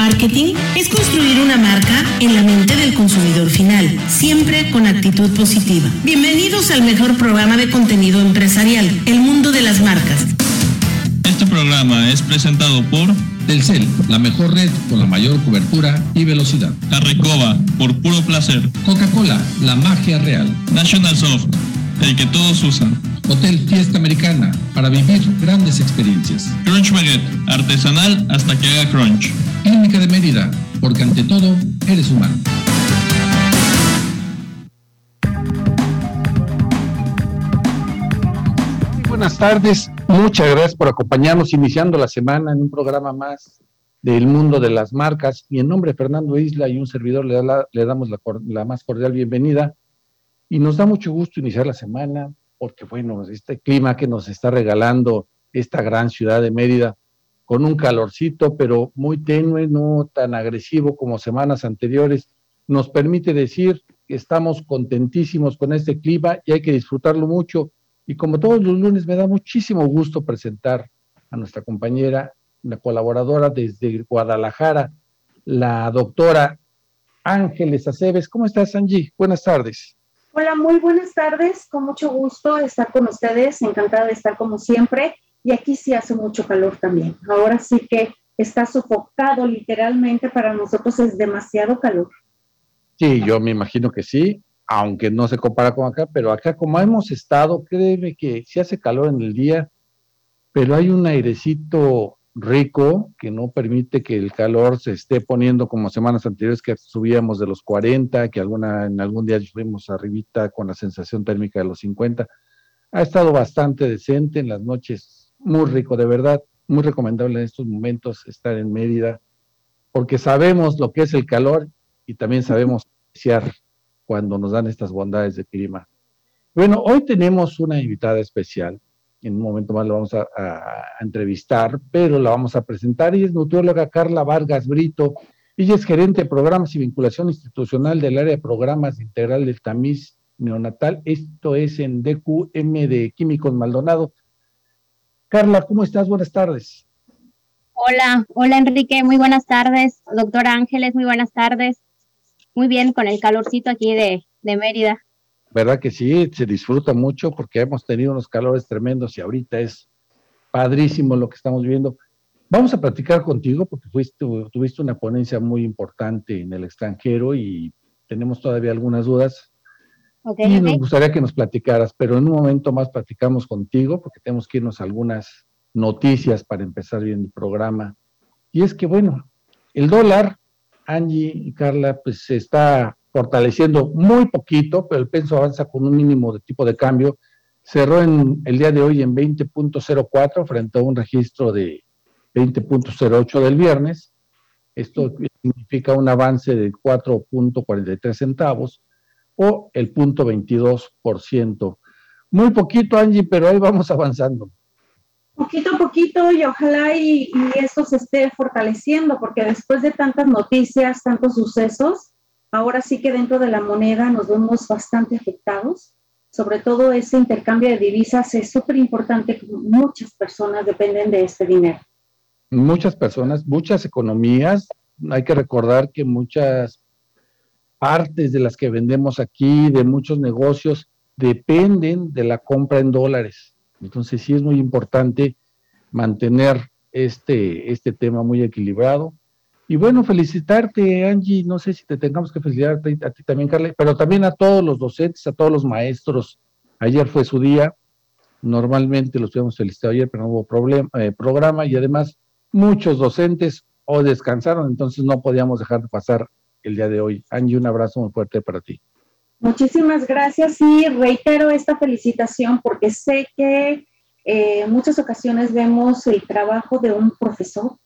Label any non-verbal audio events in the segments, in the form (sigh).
Marketing es construir una marca en la mente del consumidor final, siempre con actitud positiva. Bienvenidos al mejor programa de contenido empresarial, El Mundo de las Marcas. Este programa es presentado por Telcel, la mejor red con la mayor cobertura y velocidad. Carrecoba, por puro placer. Coca-Cola, la magia real. National Soft, el que todos usan. Hotel Fiesta Americana, para vivir grandes experiencias. Crunch Baguette, artesanal hasta que haga crunch. Clínica de Mérida, porque ante todo, eres humano. Buenas tardes, muchas gracias por acompañarnos iniciando la semana en un programa más del mundo de las marcas. Y en nombre de Fernando Isla y un servidor le, le damos la, la más cordial bienvenida. Y nos da mucho gusto iniciar la semana porque bueno, este clima que nos está regalando esta gran ciudad de Mérida, con un calorcito, pero muy tenue, no tan agresivo como semanas anteriores, nos permite decir que estamos contentísimos con este clima y hay que disfrutarlo mucho. Y como todos los lunes, me da muchísimo gusto presentar a nuestra compañera, la colaboradora desde Guadalajara, la doctora Ángeles Aceves. ¿Cómo estás, Angie? Buenas tardes. Hola, muy buenas tardes. Con mucho gusto estar con ustedes. Encantada de estar como siempre. Y aquí sí hace mucho calor también. Ahora sí que está sofocado literalmente. Para nosotros es demasiado calor. Sí, yo me imagino que sí, aunque no se compara con acá, pero acá como hemos estado, créeme que sí hace calor en el día, pero hay un airecito rico que no permite que el calor se esté poniendo como semanas anteriores que subíamos de los 40, que alguna, en algún día fuimos arribita con la sensación térmica de los 50. Ha estado bastante decente en las noches, muy rico, de verdad, muy recomendable en estos momentos estar en Mérida, porque sabemos lo que es el calor y también sabemos apreciar cuando nos dan estas bondades de clima. Bueno, hoy tenemos una invitada especial en un momento más la vamos a, entrevistar, pero la vamos a presentar. y es nutrióloga Carla Vargas Brito. Ella es gerente de programas y vinculación institucional del área de programas integral del tamiz neonatal. Esto es en DQM de Químicos Maldonado. Carla, ¿cómo estás? Buenas tardes. Hola, hola Enrique, muy buenas tardes. Doctora Ángeles, muy buenas tardes. Muy bien, con el calorcito aquí de, de Mérida. ¿verdad que sí? Se disfruta mucho porque hemos tenido unos calores tremendos y ahorita es padrísimo lo que estamos viendo. Vamos a platicar contigo porque fuiste, tuviste una ponencia muy importante en el extranjero y tenemos todavía algunas dudas. Y nos gustaría que nos platicaras, pero en un momento más platicamos contigo porque tenemos que irnos a algunas noticias para empezar bien el programa. Y es que, bueno, el dólar, Angie y Carla, pues se está fortaleciendo muy poquito, pero el peso avanza con un mínimo de tipo de cambio. Cerró en el día de hoy en 20.04 frente a un registro de 20.08 del viernes. Esto significa un avance de 4.43 centavos o el 0.22%. Muy poquito, Angie, pero ahí vamos avanzando. Poquito a poquito y ojalá y, y esto se esté fortaleciendo, porque después de tantas noticias, tantos sucesos, ahora sí que dentro de la moneda nos vemos bastante afectados. Sobre todo ese intercambio de divisas es súper importante, muchas personas dependen de este dinero. Muchas personas, muchas economías, hay que recordar que muchas partes de las que vendemos aquí, de muchos negocios, dependen de la compra en dólares. Entonces sí es muy importante mantener este, este tema muy equilibrado y bueno, felicitarte, Angie. No sé si te tengamos que felicitarte a ti también, Carla, pero también a todos los docentes, a todos los maestros. Ayer fue su día. Normalmente los habíamos felicitado ayer, pero no hubo problema, eh, programa y además muchos docentes hoy descansaron, entonces no podíamos dejar de pasar el día de hoy. Angie, un abrazo muy fuerte para ti. Muchísimas gracias y reitero esta felicitación porque sé que en eh, muchas ocasiones vemos el trabajo de un profesor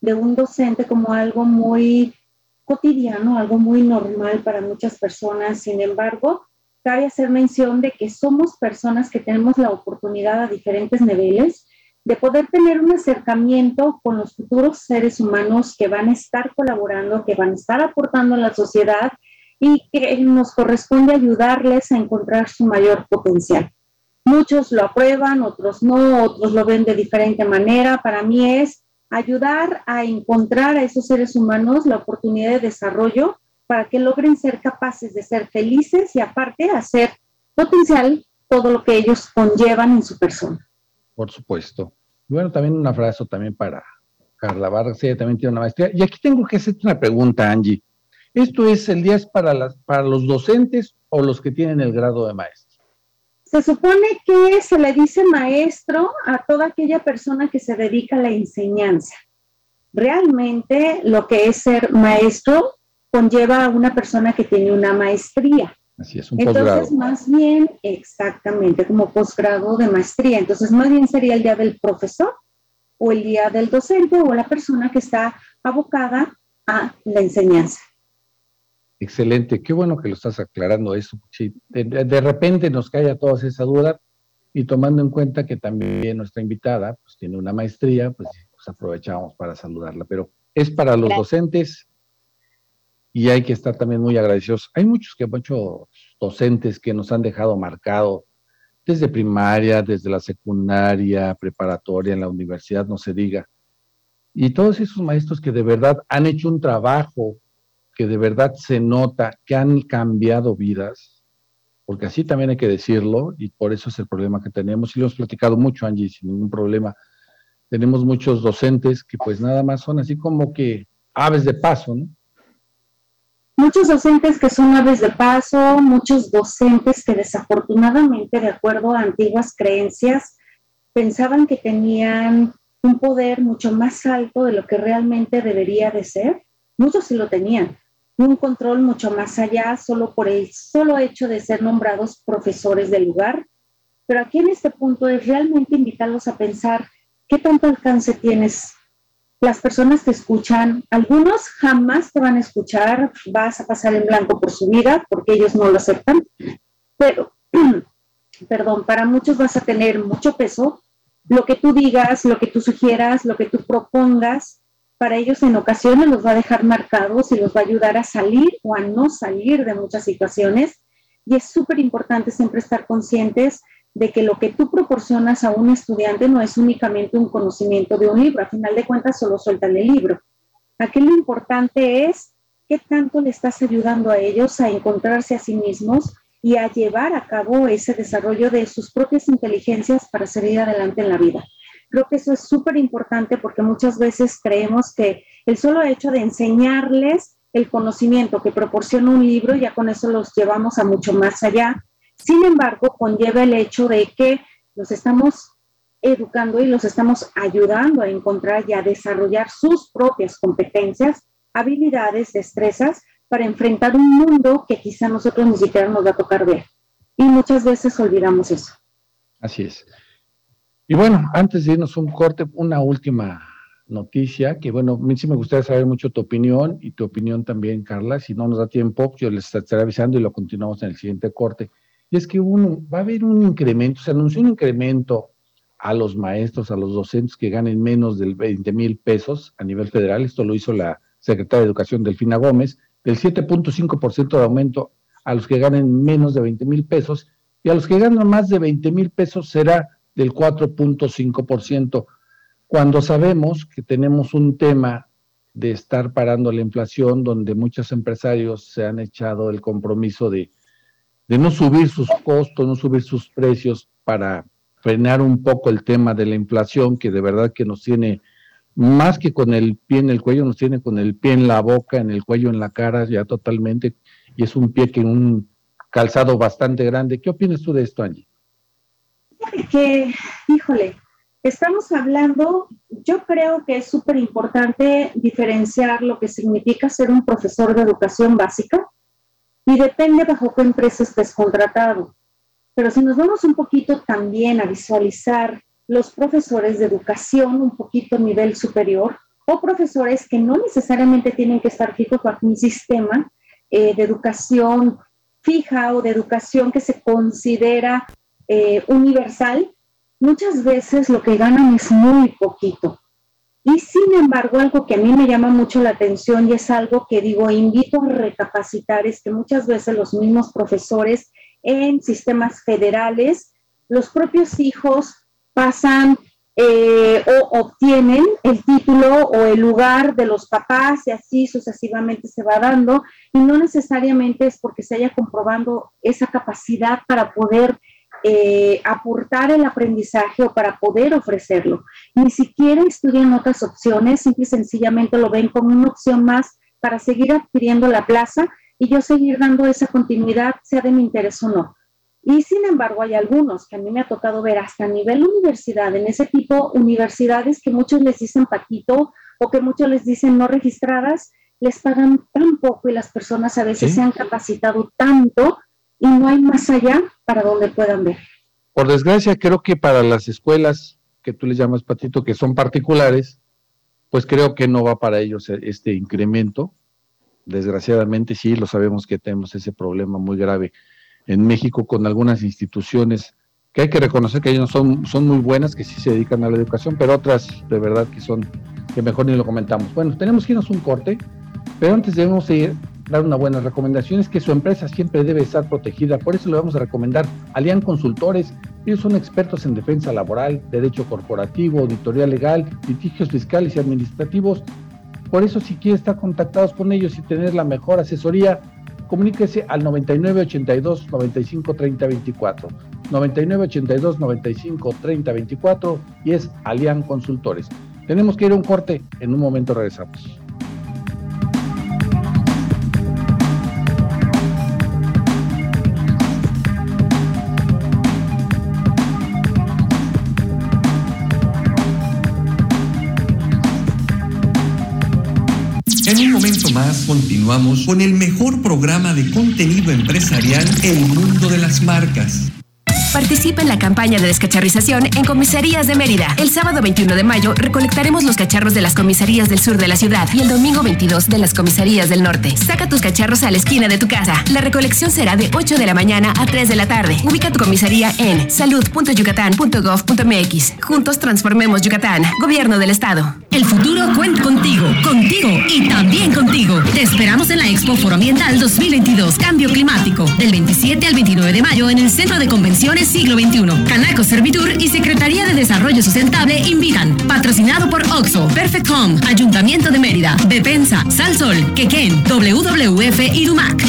de un docente como algo muy cotidiano, algo muy normal para muchas personas. Sin embargo, cabe hacer mención de que somos personas que tenemos la oportunidad a diferentes niveles de poder tener un acercamiento con los futuros seres humanos que van a estar colaborando, que van a estar aportando a la sociedad y que nos corresponde ayudarles a encontrar su mayor potencial. Muchos lo aprueban, otros no, otros lo ven de diferente manera. Para mí es ayudar a encontrar a esos seres humanos la oportunidad de desarrollo para que logren ser capaces de ser felices y aparte hacer potencial todo lo que ellos conllevan en su persona. Por supuesto. Bueno, también un abrazo también para Carla Vargas, ella también tiene una maestría. Y aquí tengo que hacerte una pregunta, Angie. ¿Esto es el día es para, las, para los docentes o los que tienen el grado de maestro? Se supone que se le dice maestro a toda aquella persona que se dedica a la enseñanza. Realmente lo que es ser maestro conlleva a una persona que tiene una maestría. Así es, un Entonces, más bien, exactamente, como posgrado de maestría. Entonces, más bien sería el día del profesor o el día del docente o la persona que está abocada a la enseñanza. Excelente, qué bueno que lo estás aclarando eso. De, repente nos cae a todos esa duda y tomando en cuenta que también nuestra invitada pues, tiene una maestría, pues, pues aprovechamos para saludarla. Pero es para los docentes y hay que estar también muy agradecidos. Hay muchos que muchos docentes que nos han dejado marcado desde primaria, desde la secundaria, preparatoria, en la universidad, no se diga. Y todos esos maestros que de verdad han hecho un trabajo que de verdad se nota que han cambiado vidas, porque así también hay que decirlo, y por eso es el problema que tenemos, y lo hemos platicado mucho, Angie, sin ningún problema. Tenemos muchos docentes que pues nada más son así como que aves de paso, ¿no? Muchos docentes que son aves de paso, muchos docentes que desafortunadamente, de acuerdo a antiguas creencias, pensaban que tenían un poder mucho más alto de lo que realmente debería de ser. Muchos sí lo tenían, un control mucho más allá solo por el solo hecho de ser nombrados profesores del lugar. Pero aquí en este punto es realmente invitarlos a pensar qué tanto alcance tienes. Las personas te escuchan, algunos jamás te van a escuchar, vas a pasar en blanco por su vida porque ellos no lo aceptan, pero, (clears throat) perdón, para muchos vas a tener mucho peso. Lo que tú digas, lo que tú sugieras, lo que tú propongas, para ellos en ocasiones los va a dejar marcados y los va a ayudar a salir o a no salir de muchas situaciones. Y es súper importante siempre estar conscientes de que lo que tú proporcionas a un estudiante no es únicamente un conocimiento de un libro, a final de cuentas solo sueltan el libro. Aquí lo importante es qué tanto le estás ayudando a ellos a encontrarse a sí mismos y a llevar a cabo ese desarrollo de sus propias inteligencias para seguir adelante en la vida. Creo que eso es súper importante porque muchas veces creemos que el solo hecho de enseñarles el conocimiento que proporciona un libro, ya con eso los llevamos a mucho más allá. Sin embargo, conlleva el hecho de que los estamos educando y los estamos ayudando a encontrar y a desarrollar sus propias competencias, habilidades, destrezas para enfrentar un mundo que quizá nosotros ni siquiera nos va a tocar ver. Y muchas veces olvidamos eso. Así es. Y bueno, antes de irnos un corte, una última noticia, que bueno, a mí sí me gustaría saber mucho tu opinión y tu opinión también, Carla. Si no nos da tiempo, yo les estaré avisando y lo continuamos en el siguiente corte. Y es que uno, va a haber un incremento, se anunció un incremento a los maestros, a los docentes que ganen menos del 20 mil pesos a nivel federal. Esto lo hizo la secretaria de Educación, Delfina Gómez, del 7.5% de aumento a los que ganen menos de 20 mil pesos y a los que ganan más de 20 mil pesos será del 4.5%, cuando sabemos que tenemos un tema de estar parando la inflación, donde muchos empresarios se han echado el compromiso de, de no subir sus costos, no subir sus precios para frenar un poco el tema de la inflación, que de verdad que nos tiene más que con el pie en el cuello, nos tiene con el pie en la boca, en el cuello, en la cara, ya totalmente, y es un pie que un calzado bastante grande. ¿Qué opinas tú de esto, Angie? que, híjole, estamos hablando, yo creo que es súper importante diferenciar lo que significa ser un profesor de educación básica y depende bajo qué empresa estés contratado. Pero si nos vamos un poquito también a visualizar los profesores de educación un poquito a nivel superior o profesores que no necesariamente tienen que estar fijos bajo un sistema eh, de educación fija o de educación que se considera eh, universal, muchas veces lo que ganan es muy poquito. Y sin embargo, algo que a mí me llama mucho la atención y es algo que digo, invito a recapacitar, es que muchas veces los mismos profesores en sistemas federales, los propios hijos pasan eh, o obtienen el título o el lugar de los papás y así sucesivamente se va dando y no necesariamente es porque se haya comprobando esa capacidad para poder eh, aportar el aprendizaje o para poder ofrecerlo. Ni siquiera estudian otras opciones, simple y sencillamente lo ven como una opción más para seguir adquiriendo la plaza y yo seguir dando esa continuidad, sea de mi interés o no. Y sin embargo, hay algunos que a mí me ha tocado ver hasta a nivel universidad, en ese tipo universidades que muchos les dicen paquito o que muchos les dicen no registradas, les pagan tan poco y las personas a veces se han capacitado tanto y no hay más allá para donde puedan ver. Por desgracia, creo que para las escuelas que tú les llamas patito, que son particulares, pues creo que no va para ellos este incremento. Desgraciadamente sí, lo sabemos que tenemos ese problema muy grave en México con algunas instituciones que hay que reconocer que ellos son, son muy buenas, que sí se dedican a la educación, pero otras de verdad que son, que mejor ni lo comentamos. Bueno, tenemos que irnos un corte, pero antes debemos ir, dar una buena recomendación, es que su empresa siempre debe estar protegida, por eso le vamos a recomendar Alian Consultores, ellos son expertos en defensa laboral, derecho corporativo, auditoría legal, litigios fiscales y administrativos, por eso si quiere estar contactados con ellos y tener la mejor asesoría, comuníquese al 9982 95 30 24. 9982 95 30 24 y es Alian Consultores. Tenemos que ir a un corte, en un momento regresamos. Un momento más continuamos con el mejor programa de contenido empresarial El Mundo de las Marcas. Participa en la campaña de descacharrización en comisarías de Mérida. El sábado 21 de mayo recolectaremos los cacharros de las comisarías del sur de la ciudad y el domingo 22 de las comisarías del norte. Saca tus cacharros a la esquina de tu casa. La recolección será de 8 de la mañana a 3 de la tarde. Ubica tu comisaría en salud.yucatán.gov.mx. Juntos transformemos Yucatán. Gobierno del Estado. El futuro cuenta contigo, contigo y también contigo. Te esperamos en la Expo Foro Ambiental 2022 Cambio Climático del 27 al 29 de mayo en el Centro de Convenciones Siglo XXI. Canaco Servitur y Secretaría de Desarrollo Sustentable invitan. Patrocinado por Oxo, Perfect Home, Ayuntamiento de Mérida, Bepensa, Salsol, Quequén, WWF y Dumac.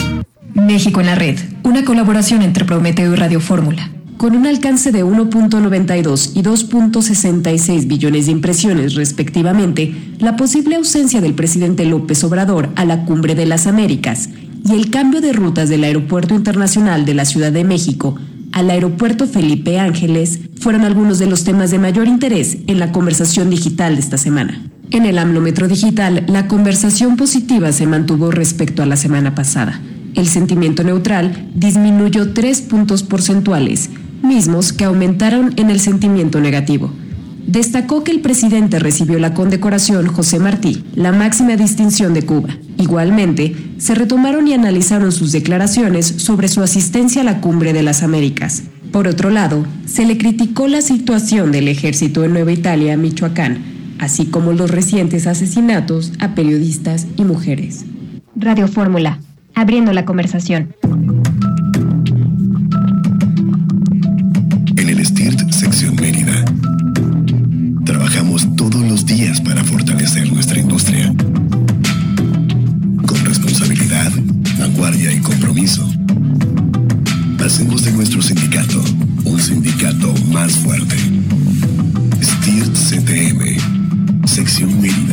México en la red, una colaboración entre Prometeo y Radio Fórmula. Con un alcance de 1.92 y 2.66 billones de impresiones respectivamente, la posible ausencia del presidente López Obrador a la cumbre de las Américas y el cambio de rutas del Aeropuerto Internacional de la Ciudad de México al aeropuerto Felipe Ángeles fueron algunos de los temas de mayor interés en la conversación digital de esta semana. En el AMLOmetro Digital, la conversación positiva se mantuvo respecto a la semana pasada. El sentimiento neutral disminuyó tres puntos porcentuales, mismos que aumentaron en el sentimiento negativo. Destacó que el presidente recibió la condecoración José Martí, la máxima distinción de Cuba. Igualmente, se retomaron y analizaron sus declaraciones sobre su asistencia a la Cumbre de las Américas. Por otro lado, se le criticó la situación del ejército en Nueva Italia, Michoacán, así como los recientes asesinatos a periodistas y mujeres. Radio Fórmula, abriendo la conversación. Más fuerte. STIRT CTM, Sección Mérida.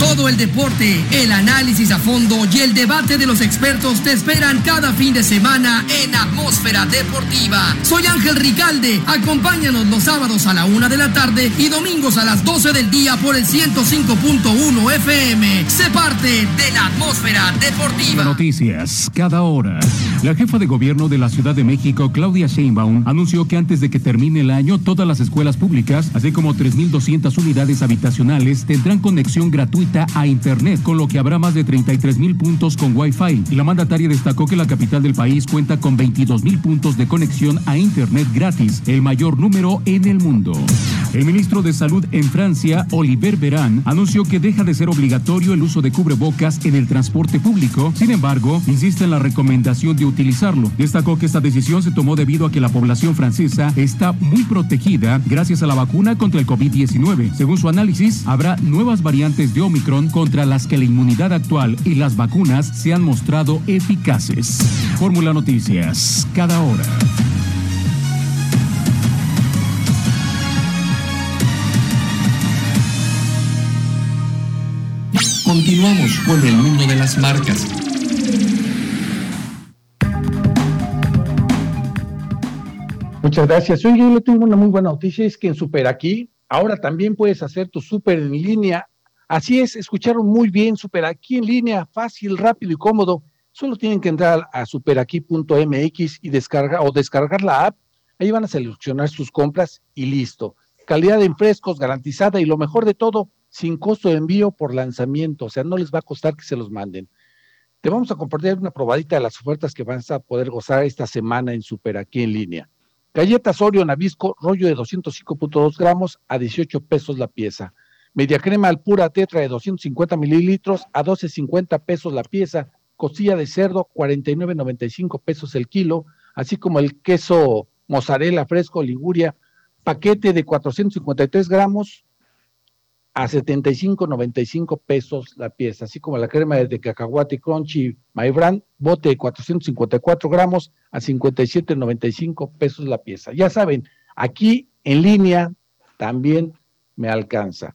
Todo el deporte, el análisis a fondo y el debate de los expertos te esperan cada fin de semana en Atmósfera Deportiva. Soy Ángel Ricalde. Acompáñanos los sábados a la una de la tarde y domingos a las 12 del día por el 105.1 FM. Se parte de la Atmósfera Deportiva. Noticias, cada hora. La jefa de gobierno de la Ciudad de México, Claudia Sheinbaum, anunció que antes de que termine el año, todas las escuelas públicas, así como 3.200 unidades habitacionales, tendrán conexión gratuita a Internet, con lo que habrá más de 33 mil puntos con Wi-Fi. La mandataria destacó que la capital del país cuenta con 22 mil puntos de conexión a Internet gratis, el mayor número en el mundo. El ministro de Salud en Francia, Oliver Verán, anunció que deja de ser obligatorio el uso de cubrebocas en el transporte público. Sin embargo, insiste en la recomendación de utilizarlo. Destacó que esta decisión se tomó debido a que la población francesa está muy protegida gracias a la vacuna contra el COVID-19. Según su análisis, habrá nuevas variantes de Omicron contra las que la inmunidad actual y las vacunas se han mostrado eficaces. Fórmula Noticias, cada hora. Continuamos con el mundo de las marcas. Muchas gracias. Hoy yo le tengo una muy buena noticia, es que en Super Aquí ahora también puedes hacer tu super en línea. Así es, escucharon muy bien, Super Aquí en línea, fácil, rápido y cómodo. Solo tienen que entrar a superaquí.mx y descargar o descargar la app. Ahí van a seleccionar sus compras y listo. Calidad en frescos garantizada y lo mejor de todo, sin costo de envío por lanzamiento. O sea, no les va a costar que se los manden. Te vamos a compartir una probadita de las ofertas que vas a poder gozar esta semana en Super Aquí en línea. Galletas Oreo Nabisco, rollo de 205.2 gramos a 18 pesos la pieza. Media crema al pura tetra de 250 mililitros a 12.50 pesos la pieza. Costilla de cerdo, 49.95 pesos el kilo. Así como el queso mozzarella fresco Liguria, paquete de 453 gramos a 75.95 pesos la pieza, así como la crema de cacahuate crunchy My bote de 454 gramos a 57.95 pesos la pieza. Ya saben, aquí en línea también me alcanza.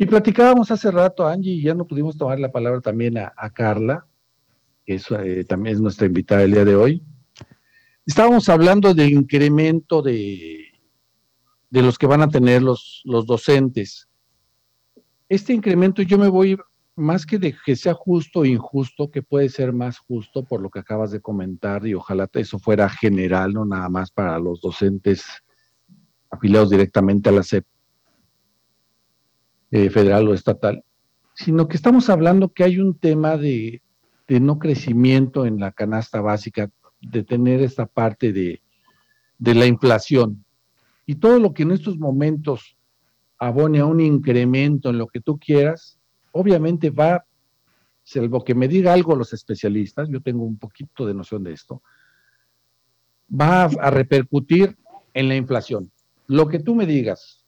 Y platicábamos hace rato, Angie, y ya no pudimos tomar la palabra también a, Carla, que eh, también es nuestra invitada el día de hoy. Estábamos hablando del incremento de, de los que van a tener los, los docentes este incremento yo me voy más que de que sea justo o injusto, que puede ser más justo por lo que acabas de comentar y ojalá eso fuera general, no nada más para los docentes afiliados directamente a la SEP eh, federal o estatal, sino que estamos hablando que hay un tema de, no crecimiento en la canasta básica, de tener esta parte de, de la inflación. Y todo lo que en estos momentos abone a un incremento en lo que tú quieras, obviamente va, salvo que me diga algo los especialistas, yo tengo un poquito de noción de esto, va a repercutir en la inflación. Lo que tú me digas,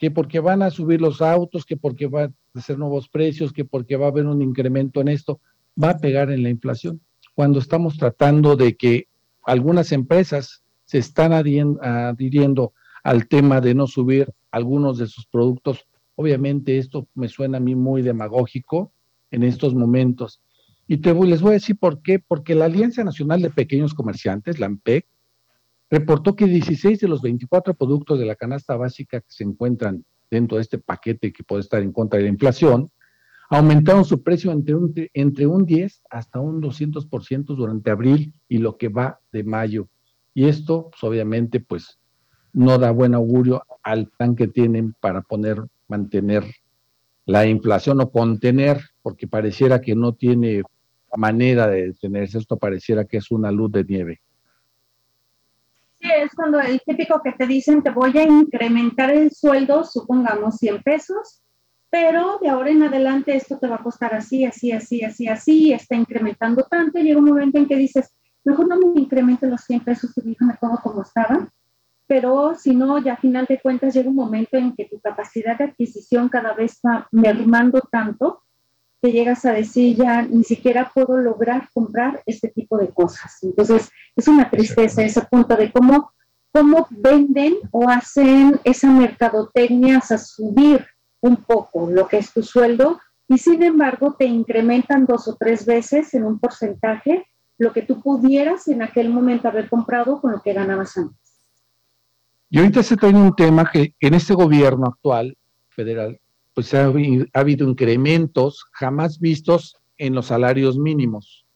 que porque van a subir los autos, que porque van a ser nuevos precios, que porque va a haber un incremento en esto, va a pegar en la inflación. Cuando estamos tratando de que algunas empresas se están adhiriendo al tema de no subir algunos de sus productos. Obviamente esto me suena a mí muy demagógico en estos momentos. Y te les voy a decir por qué. Porque la Alianza Nacional de Pequeños Comerciantes, la AMPEC, reportó que 16 de los 24 productos de la canasta básica que se encuentran dentro de este paquete que puede estar en contra de la inflación, aumentaron su precio entre un, entre un 10 hasta un 200% durante abril y lo que va de mayo. Y esto, pues, obviamente, pues no da buen augurio al plan que tienen para poner, mantener la inflación o contener, porque pareciera que no tiene manera de detenerse, esto pareciera que es una luz de nieve. Sí, es cuando el típico que te dicen te voy a incrementar el sueldo, supongamos 100 pesos, pero de ahora en adelante esto te va a costar así, así, así, así, así, está incrementando tanto, y llega un momento en que dices, mejor no me incremente los 100 pesos y déjame todo como estaba, pero si no, ya a final de cuentas llega un momento en que tu capacidad de adquisición cada vez va mermando tanto que llegas a decir ya ni siquiera puedo lograr comprar este tipo de cosas. Entonces, es una tristeza ese punto de cómo, cómo venden o hacen esa mercadotecnia a subir un poco lo que es tu sueldo y sin embargo te incrementan dos o tres veces en un porcentaje lo que tú pudieras en aquel momento haber comprado con lo que ganabas antes. Y ahorita se trae un tema que en este gobierno actual federal, pues ha, ha habido incrementos jamás vistos en los salarios mínimos.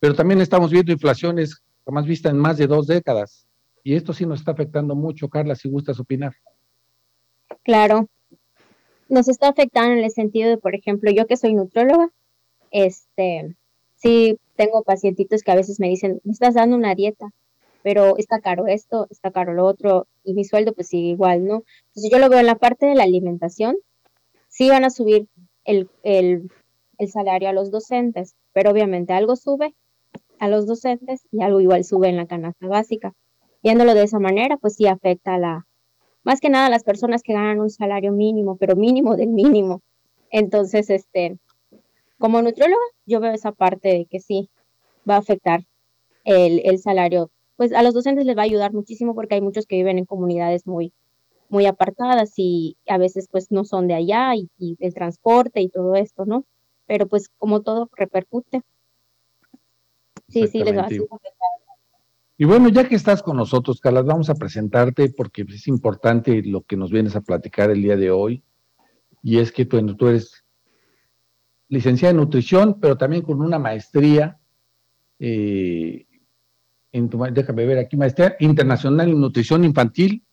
Pero también estamos viendo inflaciones jamás vistas en más de dos décadas. Y esto sí nos está afectando mucho, Carla, si gustas opinar. Claro, nos está afectando en el sentido de, por ejemplo, yo que soy nutróloga, este, sí tengo pacientitos que a veces me dicen, me estás dando una dieta, pero está caro esto, está caro lo otro, y mi sueldo pues igual, ¿no? Entonces yo lo veo en la parte de la alimentación, sí van a subir el, el, el salario a los docentes, pero obviamente algo sube a los docentes y algo igual sube en la canasta básica. Viéndolo de esa manera, pues sí afecta a la, más que nada a las personas que ganan un salario mínimo, pero mínimo del mínimo. Entonces, este, como nutrióloga, yo veo esa parte de que sí va a afectar el, el, salario. Pues a los docentes les va a ayudar muchísimo porque hay muchos que viven en comunidades muy, muy apartadas y a veces pues no son de allá y, y el transporte y todo esto, ¿no? Pero pues como todo repercute. Sí, sí, les va a afectar. Y bueno, ya que estás con nosotros, Carla, vamos a presentarte porque es importante lo que nos vienes a platicar el día de hoy. Y es que tú, tú eres licenciada en nutrición, pero también con una maestría, eh, en tu, déjame ver aquí, maestría internacional en nutrición infantil.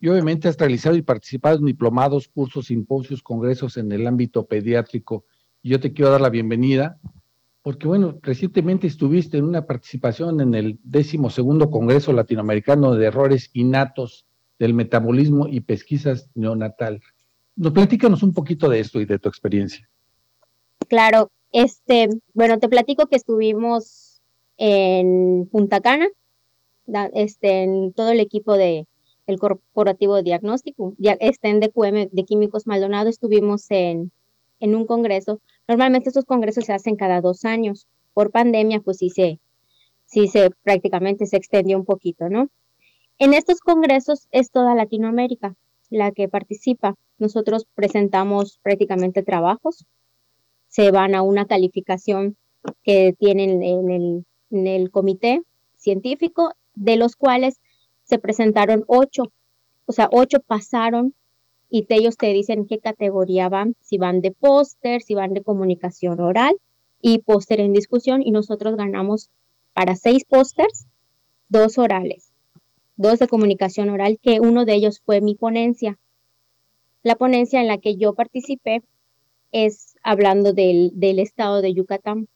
Y obviamente has realizado y participado en diplomados, cursos, simposios, congresos en el ámbito pediátrico. Y yo te quiero dar la bienvenida porque bueno, recientemente estuviste en una participación en el décimo segundo Congreso Latinoamericano de Errores Innatos del Metabolismo y Pesquisas Neonatal. Nos platícanos un poquito de esto y de tu experiencia. Claro, este, bueno, te platico que estuvimos en Punta Cana, este, en todo el equipo de el corporativo de diagnóstico, este en DQM de Químicos Maldonado, estuvimos en, en un congreso Normalmente estos congresos se hacen cada dos años. Por pandemia, pues sí se, sí se prácticamente se extendió un poquito, ¿no? En estos congresos es toda Latinoamérica la que participa. Nosotros presentamos prácticamente trabajos, se van a una calificación que tienen en el, en el comité científico, de los cuales se presentaron ocho, o sea, ocho pasaron y ellos te dicen qué categoría van, si van de póster, si van de comunicación oral y póster en discusión y nosotros ganamos para seis pósters, dos orales, dos de comunicación oral, que uno de ellos fue mi ponencia. La ponencia en la que yo participé es hablando del, del estado de Yucatán.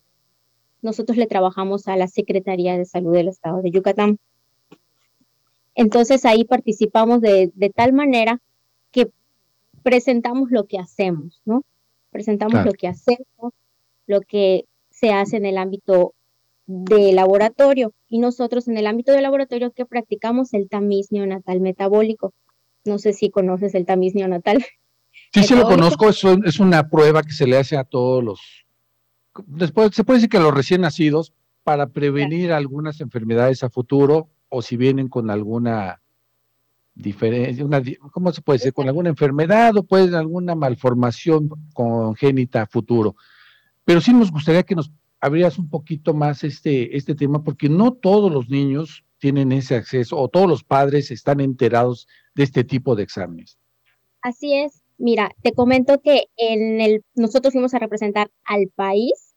Nosotros le trabajamos a la Secretaría de Salud del estado de Yucatán. Entonces ahí participamos de, de tal manera que presentamos lo que hacemos, ¿no? Presentamos claro. lo que hacemos, lo que se hace en el ámbito de laboratorio y nosotros en el ámbito de laboratorio que practicamos el tamiz neonatal metabólico. No sé si conoces el tamiz neonatal. Sí, sí lo conozco, es, es una prueba que se le hace a todos los, después se puede decir que a los recién nacidos para prevenir claro. algunas enfermedades a futuro o si vienen con alguna diferencia, ¿cómo se puede decir? Con alguna enfermedad o puede alguna malformación congénita futuro. Pero sí nos gustaría que nos abrieras un poquito más este, este tema, porque no todos los niños tienen ese acceso o todos los padres están enterados de este tipo de exámenes. Así es. Mira, te comento que en el, nosotros fuimos a representar al país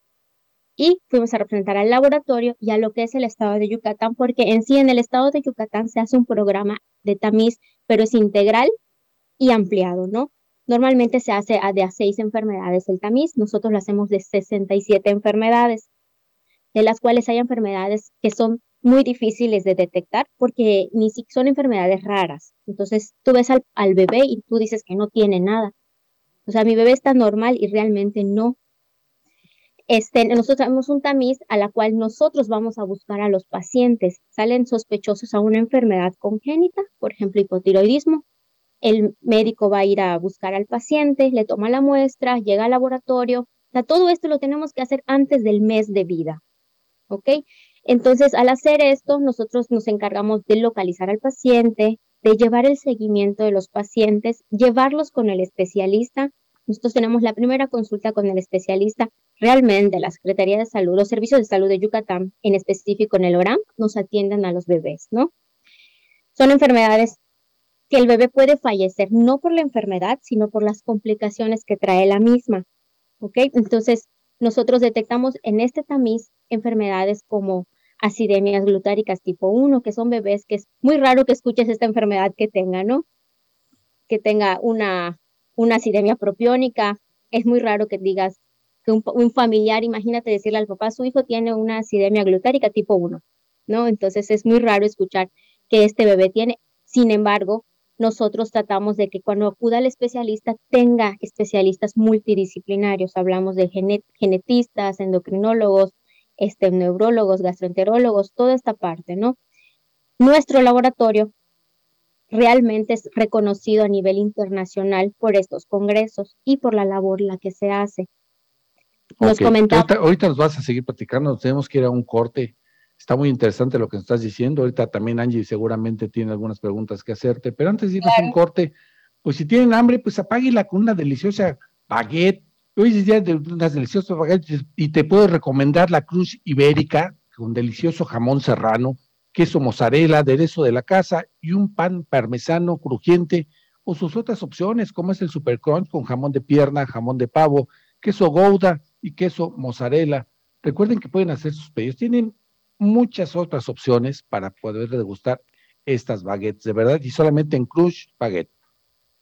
y fuimos a representar al laboratorio y a lo que es el estado de Yucatán, porque en sí en el estado de Yucatán se hace un programa de tamiz, pero es integral y ampliado, ¿no? Normalmente se hace de a seis enfermedades el tamiz, nosotros lo hacemos de 67 enfermedades, de las cuales hay enfermedades que son muy difíciles de detectar porque ni si son enfermedades raras. Entonces tú ves al, al bebé y tú dices que no tiene nada. O sea, mi bebé está normal y realmente no. Este, nosotros tenemos un tamiz a la cual nosotros vamos a buscar a los pacientes. Salen sospechosos a una enfermedad congénita, por ejemplo, hipotiroidismo. El médico va a ir a buscar al paciente, le toma la muestra, llega al laboratorio. O sea, todo esto lo tenemos que hacer antes del mes de vida. ¿Ok? Entonces, al hacer esto, nosotros nos encargamos de localizar al paciente, de llevar el seguimiento de los pacientes, llevarlos con el especialista Nosotros tenemos la primera consulta con el especialista realmente la Secretaría de Salud, los servicios de salud de Yucatán, en específico en el ORAM, nos atienden a los bebés, ¿no? Son enfermedades que el bebé puede fallecer no por la enfermedad, sino por las complicaciones que trae la misma, ¿ok? Entonces, nosotros detectamos en este tamiz enfermedades como acidemias glutáricas tipo 1, que son bebés que es muy raro que escuches esta enfermedad que tenga, ¿no? Que tenga una, una acidemia propiónica. Es muy raro que digas que un, familiar, imagínate decirle al papá, su hijo tiene una acidemia glutárica tipo 1, ¿no? Entonces es muy raro escuchar que este bebé tiene. Sin embargo, nosotros tratamos de que cuando acuda al especialista tenga especialistas multidisciplinarios. Hablamos de genetistas, endocrinólogos, este, neurólogos, gastroenterólogos, toda esta parte, ¿no? Nuestro laboratorio realmente es reconocido a nivel internacional por estos congresos y por la labor la que se hace. Nos comentaba. Ahorita, nos vas a seguir platicando, nos tenemos que ir a un corte. Está muy interesante lo que nos estás diciendo. Ahorita también Angie seguramente tiene algunas preguntas que hacerte, pero antes de irnos a un corte, pues si tienen hambre, pues apáguela con una deliciosa baguette Hoy es día de unas deliciosas baguettes y te puedo recomendar la cruz ibérica con delicioso jamón serrano, queso mozzarella, aderezo de la casa y un pan parmesano crujiente o sus otras opciones como es el super crunch con jamón de pierna, jamón de pavo, queso gouda y queso mozzarella. Recuerden que pueden hacer sus pedidos. Tienen muchas otras opciones para poder degustar estas baguettes, de verdad, y solamente en Cruz Baguette.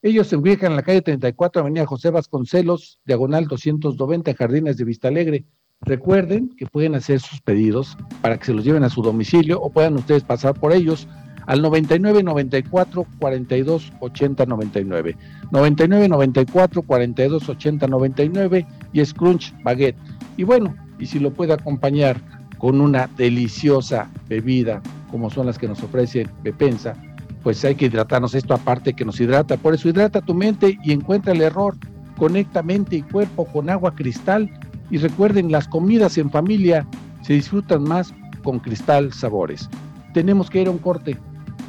Ellos se ubican en la calle 34, Avenida José Vasconcelos, diagonal 290, Jardines de Vista Alegre. Recuerden que pueden hacer sus pedidos para que se los lleven a su domicilio o puedan ustedes pasar por ellos al 99 94 42 80 99. 99 94 42 80 99 y Scrunch Baguette. Y bueno, y si lo puede acompañar con una deliciosa bebida como son las que nos ofrece Bepensa, pues hay que hidratarnos. Esto aparte que nos hidrata. Por eso hidrata tu mente y encuentra el error. Conecta mente y cuerpo con agua cristal. Y recuerden, las comidas en familia se disfrutan más con cristal sabores. Tenemos que ir a un corte.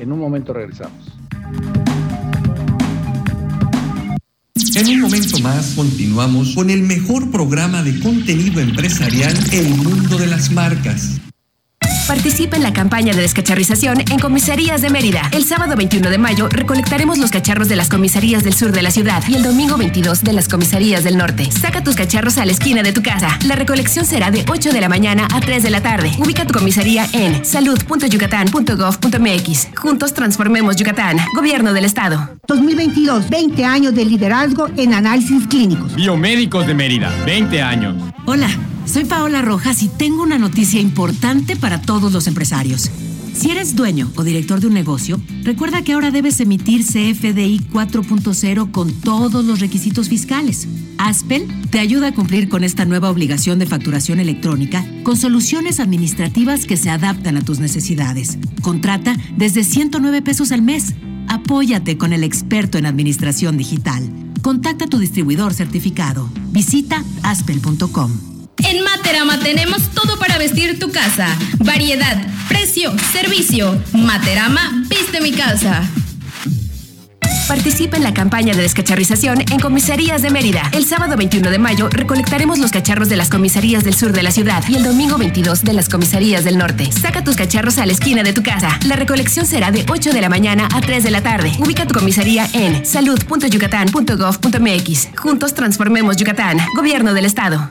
En un momento regresamos. En un momento más continuamos con el mejor programa de contenido empresarial El Mundo de las Marcas. Participa en la campaña de descacharrización en comisarías de Mérida. El sábado 21 de mayo recolectaremos los cacharros de las comisarías del sur de la ciudad y el domingo 22 de las comisarías del norte. Saca tus cacharros a la esquina de tu casa. La recolección será de 8 de la mañana a 3 de la tarde. Ubica tu comisaría en salud.yucatán.gov.mx. Juntos transformemos Yucatán. Gobierno del Estado. 2022, 20 años de liderazgo en análisis clínicos. Biomédicos de Mérida, 20 años. Hola. Soy Paola Rojas y tengo una noticia importante para todos los empresarios. Si eres dueño o director de un negocio, recuerda que ahora debes emitir CFDI 4.0 con todos los requisitos fiscales. Aspel te ayuda a cumplir con esta nueva obligación de facturación electrónica con soluciones administrativas que se adaptan a tus necesidades. Contrata desde 109 pesos al mes. Apóyate con el experto en administración digital. Contacta a tu distribuidor certificado. Visita aspel.com. En Materama tenemos todo para vestir tu casa. Variedad, precio, servicio. Materama, viste mi casa. Participa en la campaña de descacharrización en comisarías de Mérida. El sábado 21 de mayo recolectaremos los cacharros de las comisarías del sur de la ciudad y el domingo 22 de las comisarías del norte. Saca tus cacharros a la esquina de tu casa. La recolección será de 8 de la mañana a 3 de la tarde. Ubica tu comisaría en salud.yucatán.gov.mx. Juntos transformemos Yucatán. Gobierno del Estado.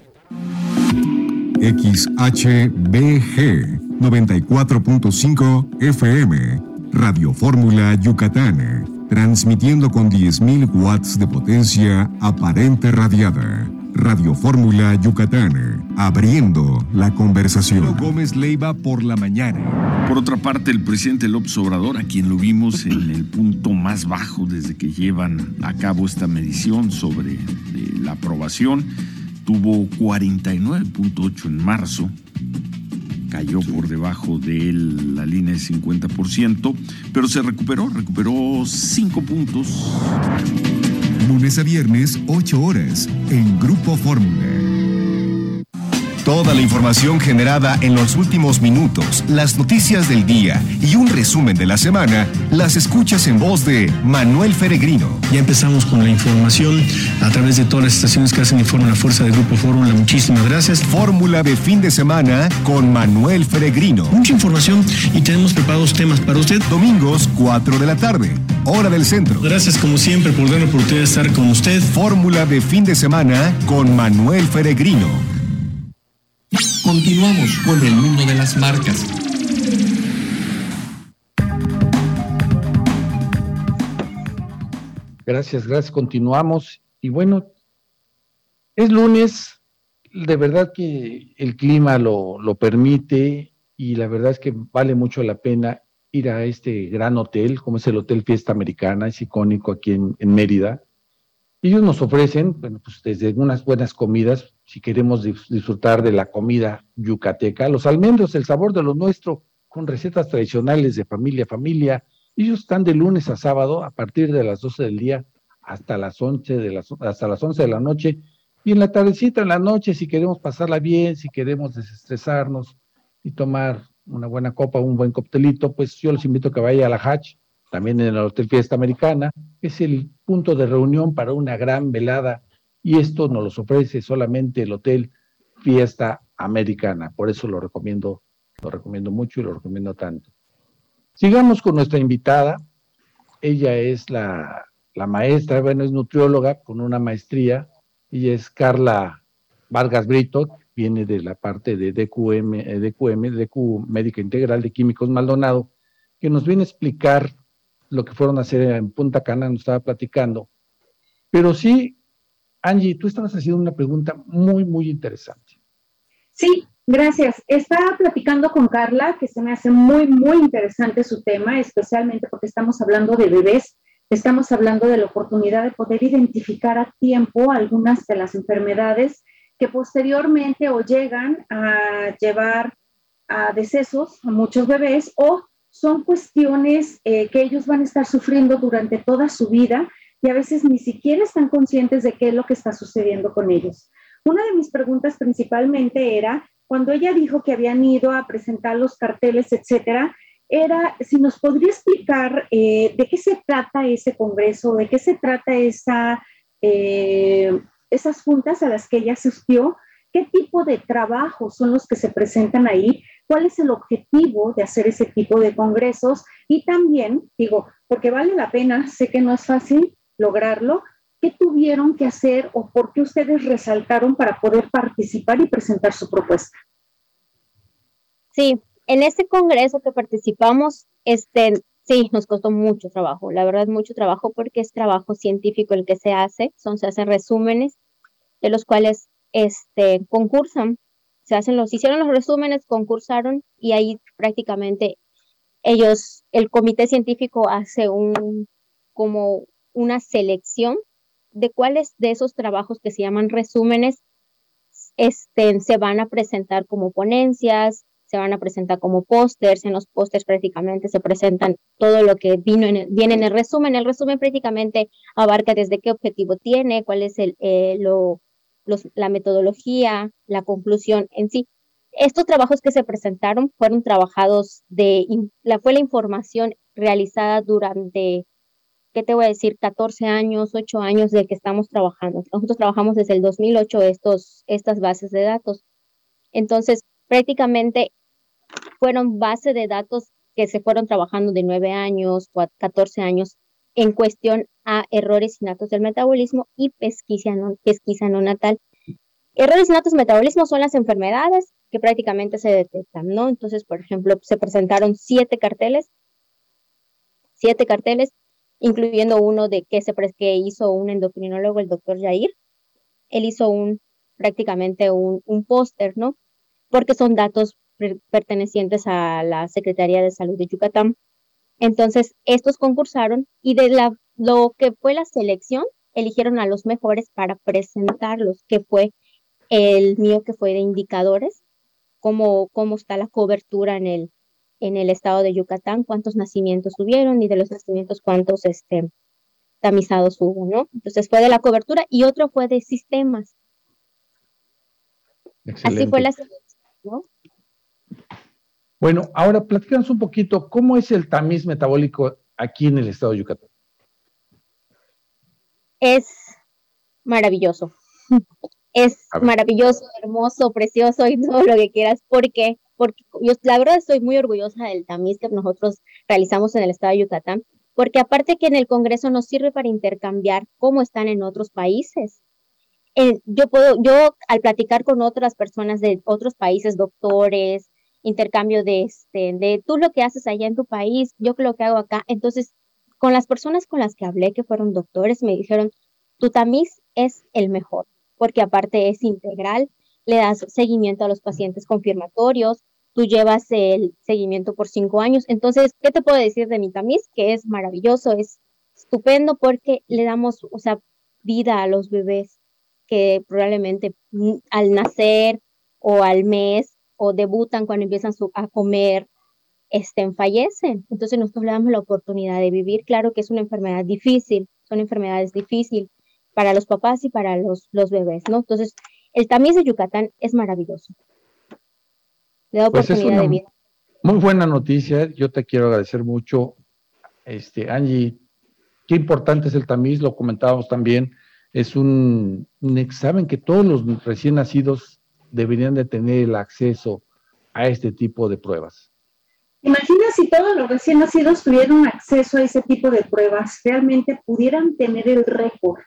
XHBG 94.5 FM Radio Fórmula Yucatán, transmitiendo con 10.000 watts de potencia aparente radiada. Radio Fórmula Yucatán, abriendo la conversación. Gómez Leiva por la mañana. Por otra parte, el presidente López Obrador, a quien lo vimos en el punto más bajo desde que llevan a cabo esta medición sobre eh, la aprobación. Tuvo 49.8 en marzo, cayó por debajo de la línea de 50%, pero se recuperó, recuperó 5 puntos. Lunes a viernes, 8 horas, en Grupo Fórmula. Toda la información generada en los últimos minutos, las noticias del día y un resumen de la semana, las escuchas en voz de Manuel Feregrino. Ya empezamos con la información a través de todas las estaciones que hacen informe la fuerza del Grupo Fórmula. Muchísimas gracias. Fórmula de fin de semana con Manuel Feregrino. Mucha información y tenemos preparados temas para usted. Domingos, 4 de la tarde, hora del centro. Gracias como siempre por darme la oportunidad de estar con usted. Fórmula de fin de semana con Manuel Feregrino. Continuamos con el mundo de las marcas. Gracias, gracias. Continuamos. Y bueno, es lunes, de verdad que el clima lo, lo permite y la verdad es que vale mucho la pena ir a este gran hotel, como es el Hotel Fiesta Americana, es icónico aquí en, en Mérida. Ellos nos ofrecen, bueno, pues desde unas buenas comidas, si queremos disfrutar de la comida yucateca, los almendros, el sabor de lo nuestro, con recetas tradicionales de familia a familia. Ellos están de lunes a sábado a partir de las 12 del día hasta las 11 de, las, hasta las 11 de la noche. Y en la tardecita, en la noche, si queremos pasarla bien, si queremos desestresarnos y tomar una buena copa, un buen coctelito, pues yo los invito a que vaya a la Hatch, también en el Hotel Fiesta Americana. Es el punto de reunión para una gran velada y esto nos los ofrece solamente el Hotel Fiesta Americana. Por eso lo recomiendo, lo recomiendo mucho y lo recomiendo tanto. Sigamos con nuestra invitada. Ella es la, maestra, bueno, es nutrióloga con una maestría. y es Carla Vargas Brito, viene de la parte de DQM, eh, DQM, DQ Médica Integral de Químicos Maldonado, que nos viene a explicar lo que fueron a hacer en Punta Cana, nos estaba platicando. Pero sí, Angie, tú estabas haciendo una pregunta muy, muy interesante. Sí, gracias. Estaba platicando con Carla, que se me hace muy, muy interesante su tema, especialmente porque estamos hablando de bebés, estamos hablando de la oportunidad de poder identificar a tiempo algunas de las enfermedades que posteriormente o llegan a llevar a decesos a muchos bebés o son cuestiones eh, que ellos van a estar sufriendo durante toda su vida y a veces ni siquiera están conscientes de qué es lo que está sucediendo con ellos. Una de mis preguntas principalmente era, cuando ella dijo que habían ido a presentar los carteles, etcétera, era si nos podría explicar eh, de qué se trata ese congreso, de qué se trata esa, eh, esas juntas a las que ella asistió, qué tipo de trabajos son los que se presentan ahí, cuál es el objetivo de hacer ese tipo de congresos y también, digo, porque vale la pena, sé que no es fácil lograrlo, ¿qué tuvieron que hacer o por qué ustedes resaltaron para poder participar y presentar su propuesta? Sí, en este congreso que participamos, este, sí, nos costó mucho trabajo, la verdad mucho trabajo porque es trabajo científico el que se hace, son, se hacen resúmenes de los cuales este, concursan se hacen los, hicieron los resúmenes, concursaron y ahí prácticamente ellos, el comité científico hace un, como una selección de cuáles de esos trabajos que se llaman resúmenes este, se van a presentar como ponencias, se van a presentar como pósters, en los pósters prácticamente se presentan todo lo que vino en viene en el resumen. El resumen prácticamente abarca desde qué objetivo tiene, cuál es el, eh, lo, la metodología, la conclusión en sí. Estos trabajos que se presentaron fueron trabajados de, la, fue la información realizada durante, ¿qué te voy a decir? 14 años, 8 años de que estamos trabajando. Nosotros trabajamos desde el 2008 estos, estas bases de datos. Entonces, prácticamente fueron bases de datos que se fueron trabajando de 9 años, 14 años en cuestión a errores innatos del metabolismo y pesquisa no, pesquisa no natal. Errores innatos del metabolismo son las enfermedades que prácticamente se detectan, ¿no? Entonces, por ejemplo, se presentaron siete carteles, siete carteles, incluyendo uno de que, se, que hizo un endocrinólogo, el doctor Jair. Él hizo un, prácticamente un, un póster, ¿no? Porque son datos pertenecientes a la Secretaría de Salud de Yucatán. Entonces, estos concursaron y de la, lo que fue la selección eligieron a los mejores para presentarlos, que fue el mío que fue de indicadores, cómo, cómo está la cobertura en el, en el estado de Yucatán, cuántos nacimientos tuvieron y de los nacimientos cuántos este, tamizados hubo, ¿no? Entonces fue de la cobertura y otro fue de sistemas. Así fue la ¿no? Bueno, ahora platícanos un poquito, ¿cómo es el tamiz metabólico aquí en el estado de Yucatán? Es maravilloso. (laughs) Es maravilloso, hermoso, precioso y todo lo que quieras. ¿Por qué? Porque yo la verdad estoy muy orgullosa del tamiz que nosotros realizamos en el estado de Yucatán, porque aparte que en el Congreso nos sirve para intercambiar cómo están en otros países. Eh, yo puedo, yo al platicar con otras personas de otros países, doctores, intercambio de, este, de tú lo que haces allá en tu país, yo lo que hago acá. Entonces, con las personas con las que hablé, que fueron doctores, me dijeron, tu tamiz es el mejor, porque aparte es integral, le das seguimiento a los pacientes confirmatorios, tú llevas el seguimiento por cinco años. Entonces, ¿qué te puedo decir de mi tamiz? Que es maravilloso, es estupendo porque le damos, o sea, vida a los bebés que probablemente al nacer o al mes o debutan cuando empiezan a comer, estén, fallecen. Entonces nosotros le damos la oportunidad de vivir. Claro que es una enfermedad difícil, son enfermedades difíciles para los papás y para los, los bebés, ¿no? Entonces, el tamiz de Yucatán es maravilloso. Le da pues oportunidad de vida. Muy buena noticia, yo te quiero agradecer mucho. Este, Angie, qué importante es el tamiz, lo comentábamos también, es un, un examen que todos los recién nacidos deberían de tener el acceso a este tipo de pruebas. Imagina si todos los recién nacidos tuvieran acceso a ese tipo de pruebas, realmente pudieran tener el récord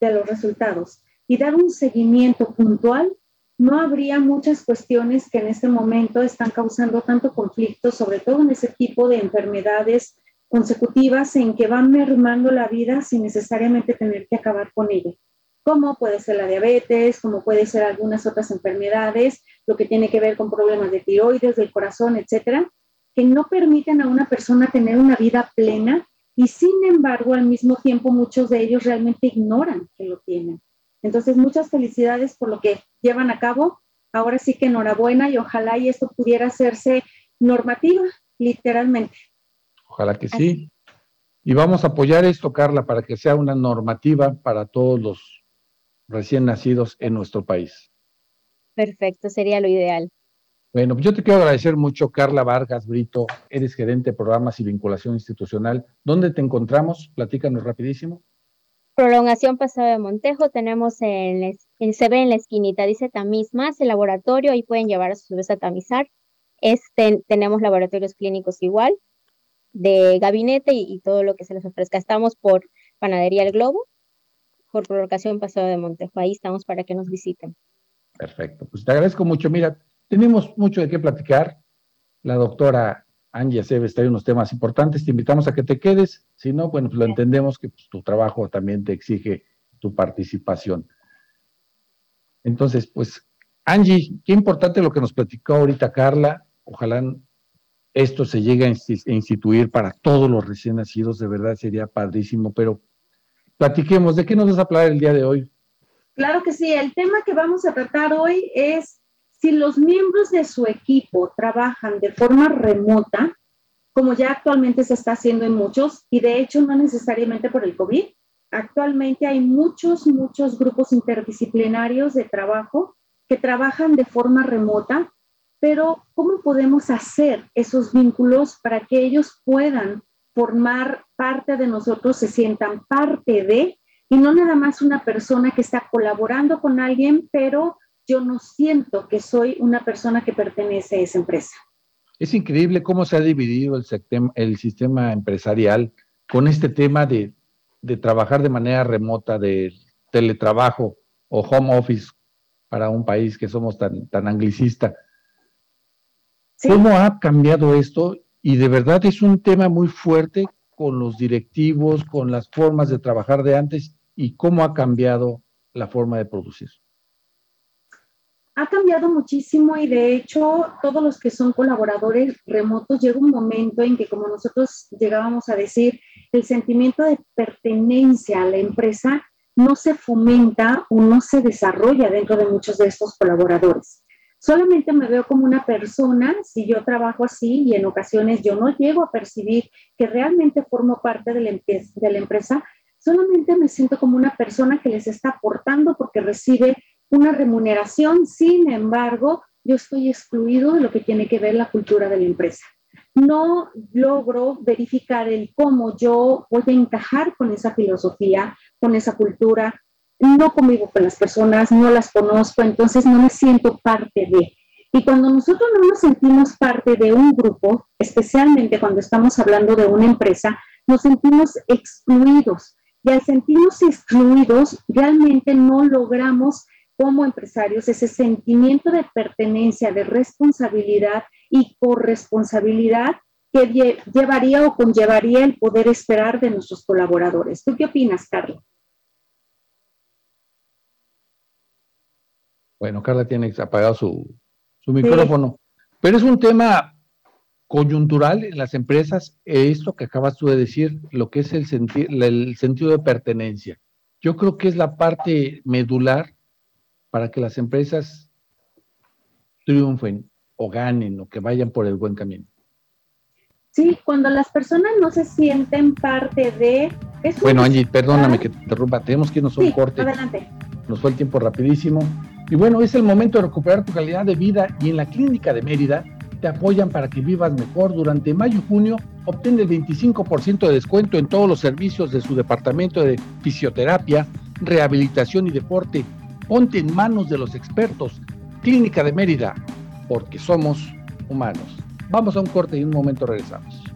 de los resultados y dar un seguimiento puntual, no habría muchas cuestiones que en este momento están causando tanto conflicto, sobre todo en ese tipo de enfermedades consecutivas en que van mermando la vida sin necesariamente tener que acabar con ella como puede ser la diabetes, como puede ser algunas otras enfermedades, lo que tiene que ver con problemas de tiroides, del corazón, etcétera, que no permiten a una persona tener una vida plena y sin embargo al mismo tiempo muchos de ellos realmente ignoran que lo tienen. Entonces, muchas felicidades por lo que llevan a cabo. Ahora sí que enhorabuena y ojalá y esto pudiera hacerse normativa, literalmente. Ojalá que sí. Y vamos a apoyar esto, Carla, para que sea una normativa para todos los recién nacidos en nuestro país. Perfecto, sería lo ideal. Bueno, pues yo te quiero agradecer mucho, Carla Vargas Brito, eres gerente de programas y vinculación institucional. ¿Dónde te encontramos? Platícanos rapidísimo. Prolongación Pasado de Montejo, tenemos en, se ve en la esquinita, dice tamiz más, el laboratorio, ahí pueden llevar a su vez a tamizar. Este, tenemos laboratorios clínicos igual, de gabinete y, y todo lo que se les ofrezca. Estamos por Panadería El Globo, por prolongación Paseo de Montejo. Ahí estamos para que nos visiten. Perfecto, pues te agradezco mucho. Mira, tenemos mucho de qué platicar. La doctora Angie Aceves trae unos temas importantes. Te invitamos a que te quedes. Si no, bueno, pues lo entendemos que pues, tu trabajo también te exige tu participación. Entonces, pues, Angie, qué importante lo que nos platicó ahorita Carla. Ojalá esto se llegue a instituir para todos los recién nacidos. De verdad sería padrísimo, pero platiquemos, ¿de qué nos vas a hablar el día de hoy? Claro que sí, el tema que vamos a tratar hoy es si los miembros de su equipo trabajan de forma remota, como ya actualmente se está haciendo en muchos, y de hecho no necesariamente por el COVID, actualmente hay muchos, muchos grupos interdisciplinarios de trabajo que trabajan de forma remota, pero ¿cómo podemos hacer esos vínculos para que ellos puedan formar parte de nosotros, se sientan parte de, y no nada más una persona que está colaborando con alguien, pero yo no siento que soy una persona que pertenece a esa empresa. Es increíble cómo se ha dividido el, sistema, el sistema empresarial con este tema de, de trabajar de manera remota, de teletrabajo o home office para un país que somos tan, tan anglicista. ¿Cómo ha cambiado esto y de verdad es un tema muy fuerte con los directivos, con las formas de trabajar de antes y cómo ha cambiado la forma de producir. Ha cambiado muchísimo y de hecho todos los que son colaboradores remotos llega un momento en que como nosotros llegábamos a decir, el sentimiento de pertenencia a la empresa no se fomenta o no se desarrolla dentro de muchos de estos colaboradores. Solamente me veo como una persona si yo trabajo así y en ocasiones yo no llego a percibir que realmente formo parte de la, empresa, solamente me siento como una persona que les está aportando porque recibe una remuneración, sin embargo, yo estoy excluido de lo que tiene que ver la cultura de la empresa. No logro verificar el cómo yo voy a encajar con esa filosofía, con esa cultura, no convivo con las personas, no las conozco, entonces no me siento parte de. Y cuando nosotros no nos sentimos parte de un grupo, especialmente cuando estamos hablando de una empresa, nos sentimos excluidos. Y al sentirnos excluidos, realmente no logramos como empresarios ese sentimiento de pertenencia, de responsabilidad y corresponsabilidad que llevaría o conllevaría el poder esperar de nuestros colaboradores. ¿Tú qué opinas, Carlos? Bueno, Carla tiene apagado su, su micrófono. Pero es un tema coyuntural en las empresas, esto que acabas tú de decir, lo que es el, el sentido de pertenencia. Yo creo que es la parte medular para que las empresas triunfen o ganen o que vayan por el buen camino. Sí, cuando las personas no se sienten parte de... bueno, Angie, perdóname que te interrumpa, tenemos que irnos a un corte. Adelante. Nos fue el tiempo rapidísimo. Y bueno, es el momento de recuperar tu calidad de vida y en la clínica de Mérida te apoyan para que vivas mejor. Durante mayo y junio obtén el 25% de descuento en todos los servicios de su departamento de fisioterapia, rehabilitación y deporte. Ponte en manos de los expertos. Clínica de Mérida, porque somos humanos. Vamos a un corte y en un momento regresamos.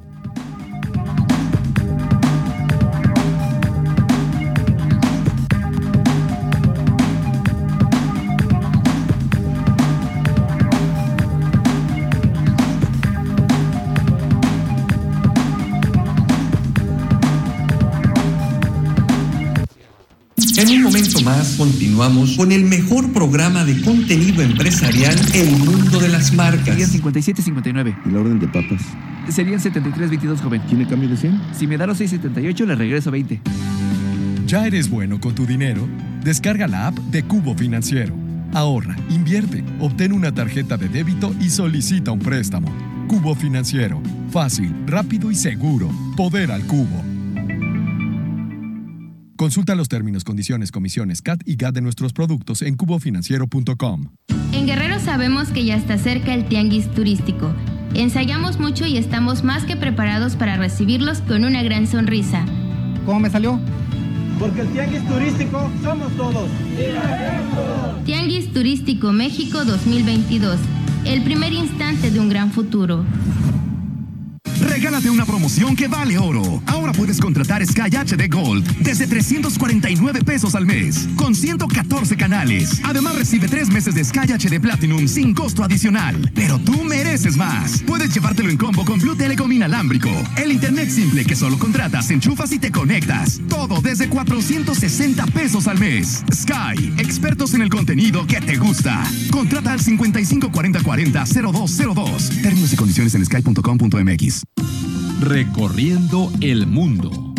Más continuamos con el mejor programa de contenido empresarial El Mundo de las Marcas. Serían 57.59. ¿Y la orden de papas? Serían 73.22, joven. ¿Tiene cambio de 100? Si me da los 6.78, le regreso 20. ¿Ya eres bueno con tu dinero? Descarga la app de Cubo Financiero. Ahorra, invierte, obtén una tarjeta de débito y solicita un préstamo. Cubo Financiero. Fácil, rápido y seguro. Poder al cubo. Consulta los términos, condiciones, comisiones, CAT y GAT de nuestros productos en cubofinanciero.com. En Guerrero sabemos que ya está cerca el tianguis turístico. Ensayamos mucho y estamos más que preparados para recibirlos con una gran sonrisa. ¿Cómo me salió? Porque el tianguis turístico somos todos. Tianguis Turístico México 2022. El primer instante de un gran futuro. Regálate una promoción que vale oro. Ahora puedes contratar Sky HD Gold desde 349 pesos al mes, con 114 canales. Además, recibe tres meses de Sky HD Platinum sin costo adicional. Pero tú mereces más. Puedes llevártelo en combo con Blue Telecom inalámbrico. El internet simple que solo contratas, enchufas y te conectas. Todo desde 460 pesos al mes. Sky, expertos en el contenido que te gusta. Contrata al 554040 0202. Términos y condiciones en sky.com.mx. Recorriendo el mundo.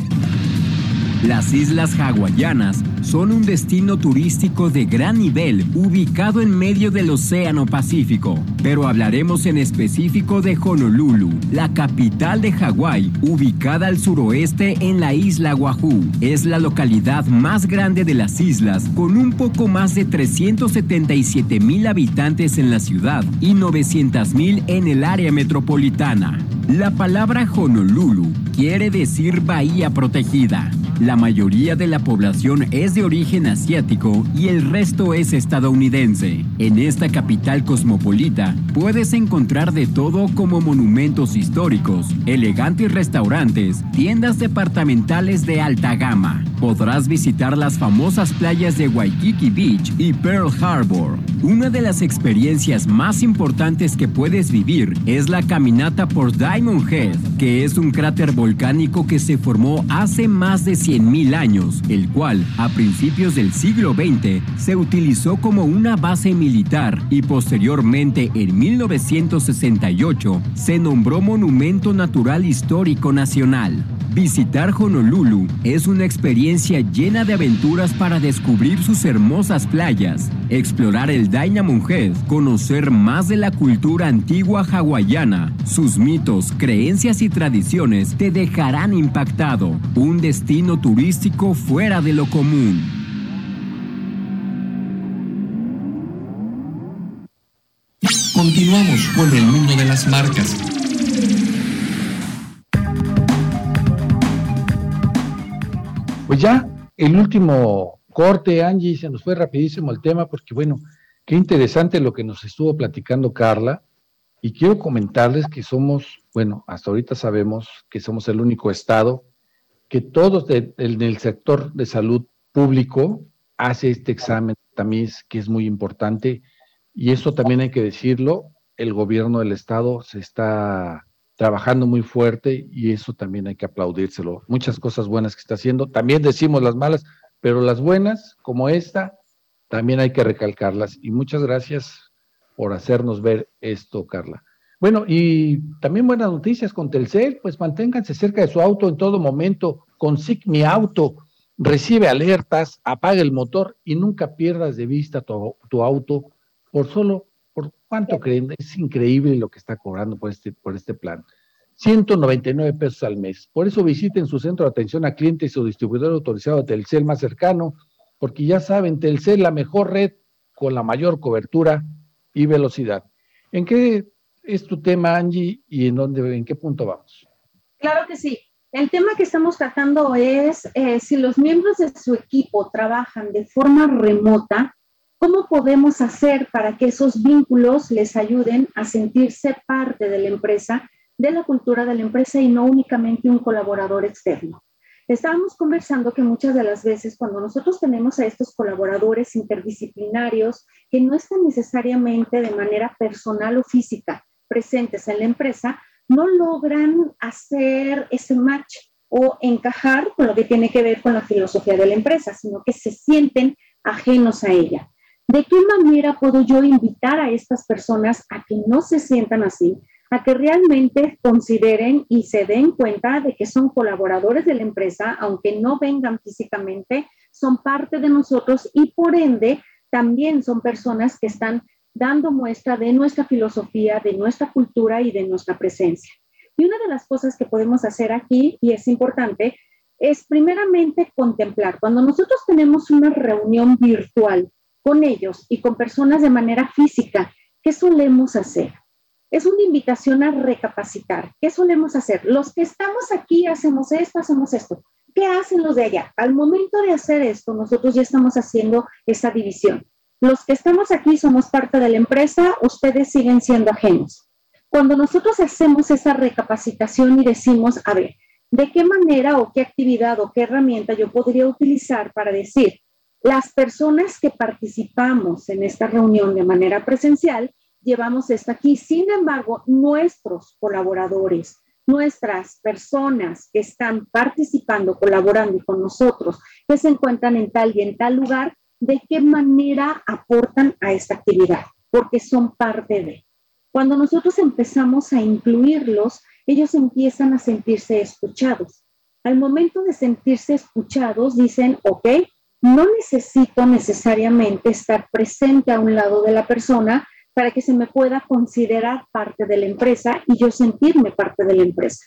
Las Islas Hawaianas son un destino turístico de gran nivel ubicado en medio del Océano Pacífico, pero hablaremos en específico de Honolulu, la capital de Hawái, ubicada al suroeste en la isla Oahu. Es la localidad más grande de las islas, con un poco más de 377 mil habitantes en la ciudad y 900 mil en el área metropolitana. La palabra Honolulu quiere decir bahía protegida. Mayoría de la población es de origen asiático y el resto es estadounidense. En esta capital cosmopolita puedes encontrar de todo como monumentos históricos, elegantes restaurantes, tiendas departamentales de alta gama. Podrás visitar las famosas playas de Waikiki Beach y Pearl Harbor. Una de las experiencias más importantes que puedes vivir es la caminata por Diamond Head, que es un cráter volcánico que se formó hace más de 100.000 años, el cual, a principios del siglo XX, se utilizó como una base militar y posteriormente, en 1968, se nombró Monumento Natural Histórico Nacional. Visitar Honolulu es una experiencia llena de aventuras para descubrir sus hermosas playas, explorar el Diamond Head, conocer más de la cultura antigua hawaiana, sus mitos, creencias y tradiciones te dejarán impactado. Un destino turístico fuera de lo común. Continuamos con el mundo de las marcas. Pues ya, el último corte, Angie, se nos fue rapidísimo el tema porque, bueno, qué interesante lo que nos estuvo platicando Carla. Y quiero comentarles que somos, bueno, hasta ahorita sabemos que somos el único estado que todos en el sector de salud público hace este examen también que es muy importante y eso también hay que decirlo, el gobierno del estado se está trabajando muy fuerte y eso también hay que aplaudírselo. Muchas cosas buenas que está haciendo, también decimos las malas, pero las buenas como esta, también hay que recalcarlas. Y muchas gracias por hacernos ver esto, Carla. Bueno, y también buenas noticias con Telcel, pues manténganse cerca de su auto en todo momento, con Mi Auto, recibe alertas, apaga el motor y nunca pierdas de vista tu, tu auto por solo, ¿por cuánto creen? Es increíble lo que está cobrando por este, este plan. 199 pesos al mes. Por eso visiten su centro de atención a clientes o distribuidor autorizado de Telcel más cercano, porque ya saben, Telcel la mejor red con la mayor cobertura y velocidad. ¿En qué es tu tema, Angie, y en dónde, en qué punto vamos? Claro que sí. El tema que estamos tratando es eh, si los miembros de su equipo trabajan de forma remota, ¿Cómo podemos hacer para que esos vínculos les ayuden a sentirse parte de la empresa, de la cultura de la empresa y no únicamente un colaborador externo? Estábamos conversando que muchas de las veces cuando nosotros tenemos a estos colaboradores interdisciplinarios que no están necesariamente de manera personal o física presentes en la empresa, no logran hacer ese match o encajar con lo que tiene que ver con la filosofía de la empresa, sino que se sienten ajenos a ella. ¿De qué manera puedo yo invitar a estas personas a que no se sientan así, a que realmente consideren y se den cuenta de que son colaboradores de la empresa, aunque no vengan físicamente, son parte de nosotros y por ende también son personas que están dando muestra de nuestra filosofía, de nuestra cultura y de nuestra presencia. Y una de las cosas que podemos hacer aquí, y es importante, es primeramente contemplar. Cuando nosotros tenemos una reunión virtual, con ellos y con personas de manera física, ¿qué solemos hacer? Es una invitación a recapacitar. ¿Qué solemos hacer? Los que estamos aquí hacemos esto, hacemos esto. ¿Qué hacen los de allá? Al momento de hacer esto, nosotros ya estamos haciendo esa división. Los que estamos aquí somos parte de la empresa, ustedes siguen siendo ajenos. Cuando nosotros hacemos esa recapacitación y decimos, a ver, ¿de qué manera o qué actividad o qué herramienta yo podría utilizar para decir, las personas que participamos en esta reunión de manera presencial, llevamos esto aquí. Sin embargo, nuestros colaboradores, nuestras personas que están participando, colaborando con nosotros, que se encuentran en tal y en tal lugar, de qué manera aportan a esta actividad, porque son parte de. Cuando nosotros empezamos a incluirlos, ellos empiezan a sentirse escuchados. Al momento de sentirse escuchados, dicen, ok, no necesito necesariamente estar presente a un lado de la persona para que se me pueda considerar parte de la empresa y yo sentirme parte de la empresa.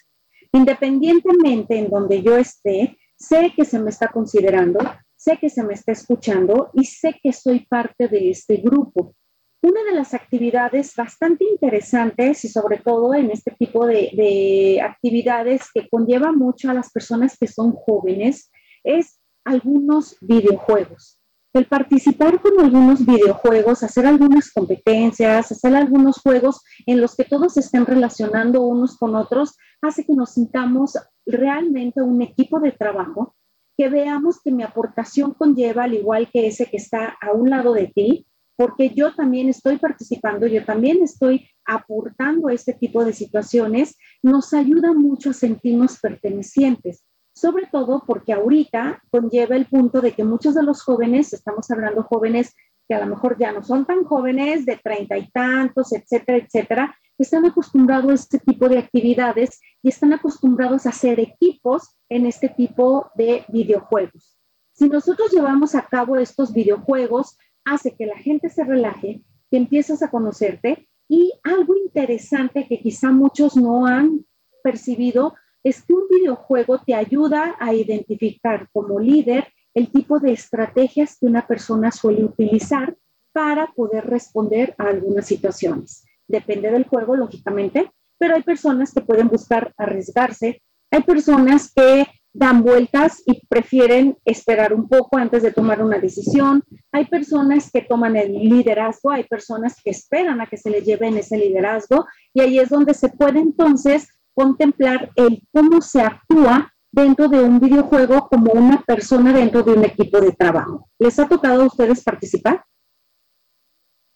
Independientemente en donde yo esté, sé que se me está considerando, sé que se me está escuchando y sé que soy parte de este grupo. Una de las actividades bastante interesantes y sobre todo en este tipo de, de actividades que conlleva mucho a las personas que son jóvenes es algunos videojuegos. El participar con algunos videojuegos, hacer algunas competencias, hacer algunos juegos en los que todos estén relacionando unos con otros, hace que nos sintamos realmente un equipo de trabajo, que veamos que mi aportación conlleva, al igual que ese que está a un lado de ti, porque yo también estoy participando, yo también estoy aportando a este tipo de situaciones, nos ayuda mucho a sentirnos pertenecientes sobre todo porque ahorita conlleva el punto de que muchos de los jóvenes, estamos hablando jóvenes que a lo mejor ya no son tan jóvenes, de treinta y tantos, etcétera, etcétera, están acostumbrados a este tipo de actividades y están acostumbrados a hacer equipos en este tipo de videojuegos. Si nosotros llevamos a cabo estos videojuegos, hace que la gente se relaje, que empiezas a conocerte y algo interesante que quizá muchos no han percibido es que un videojuego te ayuda a identificar como líder el tipo de estrategias que una persona suele utilizar para poder responder a algunas situaciones. Depende del juego, lógicamente, pero hay personas que pueden buscar arriesgarse, hay personas que dan vueltas y prefieren esperar un poco antes de tomar una decisión, hay personas que toman el liderazgo, hay personas que esperan a que se les lleven ese liderazgo y ahí es donde se puede entonces contemplar el cómo se actúa dentro de un videojuego como una persona dentro de un equipo de trabajo. ¿Les ha tocado a ustedes participar?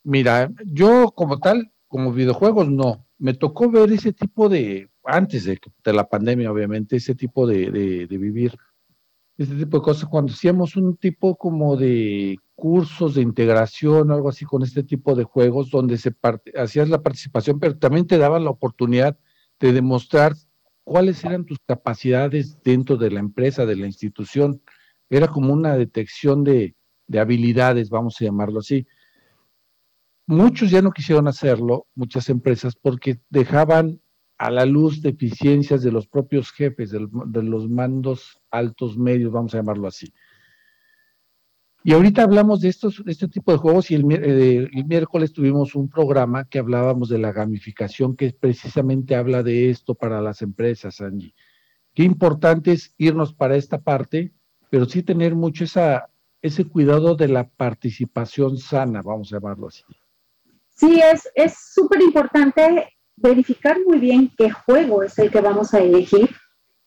Mira, yo como tal, como videojuegos, no. Me tocó ver ese tipo de, antes de, la pandemia, obviamente, ese tipo de, vivir, ese tipo de cosas, cuando hacíamos un tipo como de cursos de integración, algo así, con este tipo de juegos, donde se hacías la participación, pero también te daban la oportunidad de demostrar cuáles eran tus capacidades dentro de la empresa, de la institución. Era como una detección de, habilidades, vamos a llamarlo así. Muchos ya no quisieron hacerlo, muchas empresas, porque dejaban a la luz deficiencias de los propios jefes, de los mandos altos medios, vamos a llamarlo así. Y ahorita hablamos de, estos, este tipo de juegos y eh, el, miércoles tuvimos un programa que hablábamos de la gamificación que precisamente habla de esto para las empresas, Angie. Qué importante es irnos para esta parte, pero sí tener mucho esa, ese cuidado de la participación sana, vamos a llamarlo así. Sí, es súper importante verificar muy bien qué juego es el que vamos a elegir,